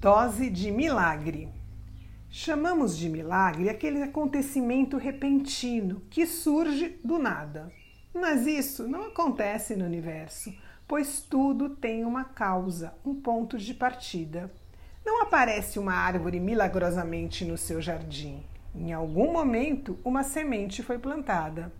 Dose de milagre. Chamamos de milagre aquele acontecimento repentino que surge do nada. Mas isso não acontece no universo, pois tudo tem uma causa, um ponto de partida. Não aparece uma árvore milagrosamente no seu jardim. Em algum momento, uma semente foi plantada.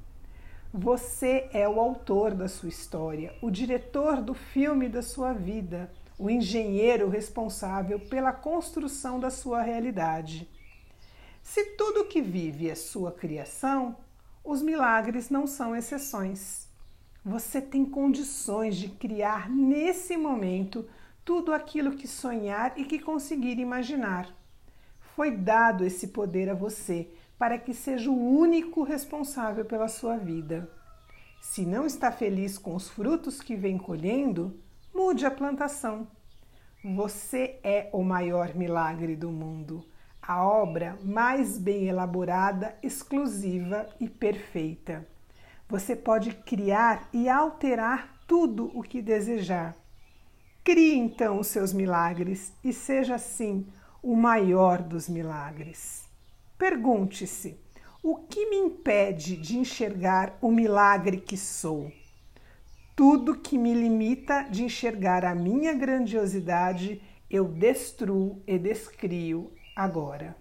Você é o autor da sua história, o diretor do filme da sua vida o engenheiro responsável pela construção da sua realidade. Se tudo que vive é sua criação, os milagres não são exceções. Você tem condições de criar nesse momento tudo aquilo que sonhar e que conseguir imaginar. Foi dado esse poder a você para que seja o único responsável pela sua vida. Se não está feliz com os frutos que vem colhendo, mude a plantação. Você é o maior milagre do mundo, a obra mais bem elaborada, exclusiva e perfeita. Você pode criar e alterar tudo o que desejar. Crie então os seus milagres e seja assim o maior dos milagres. Pergunte-se: o que me impede de enxergar o milagre que sou? Tudo que me limita de enxergar a minha grandiosidade, eu destruo e descrio agora.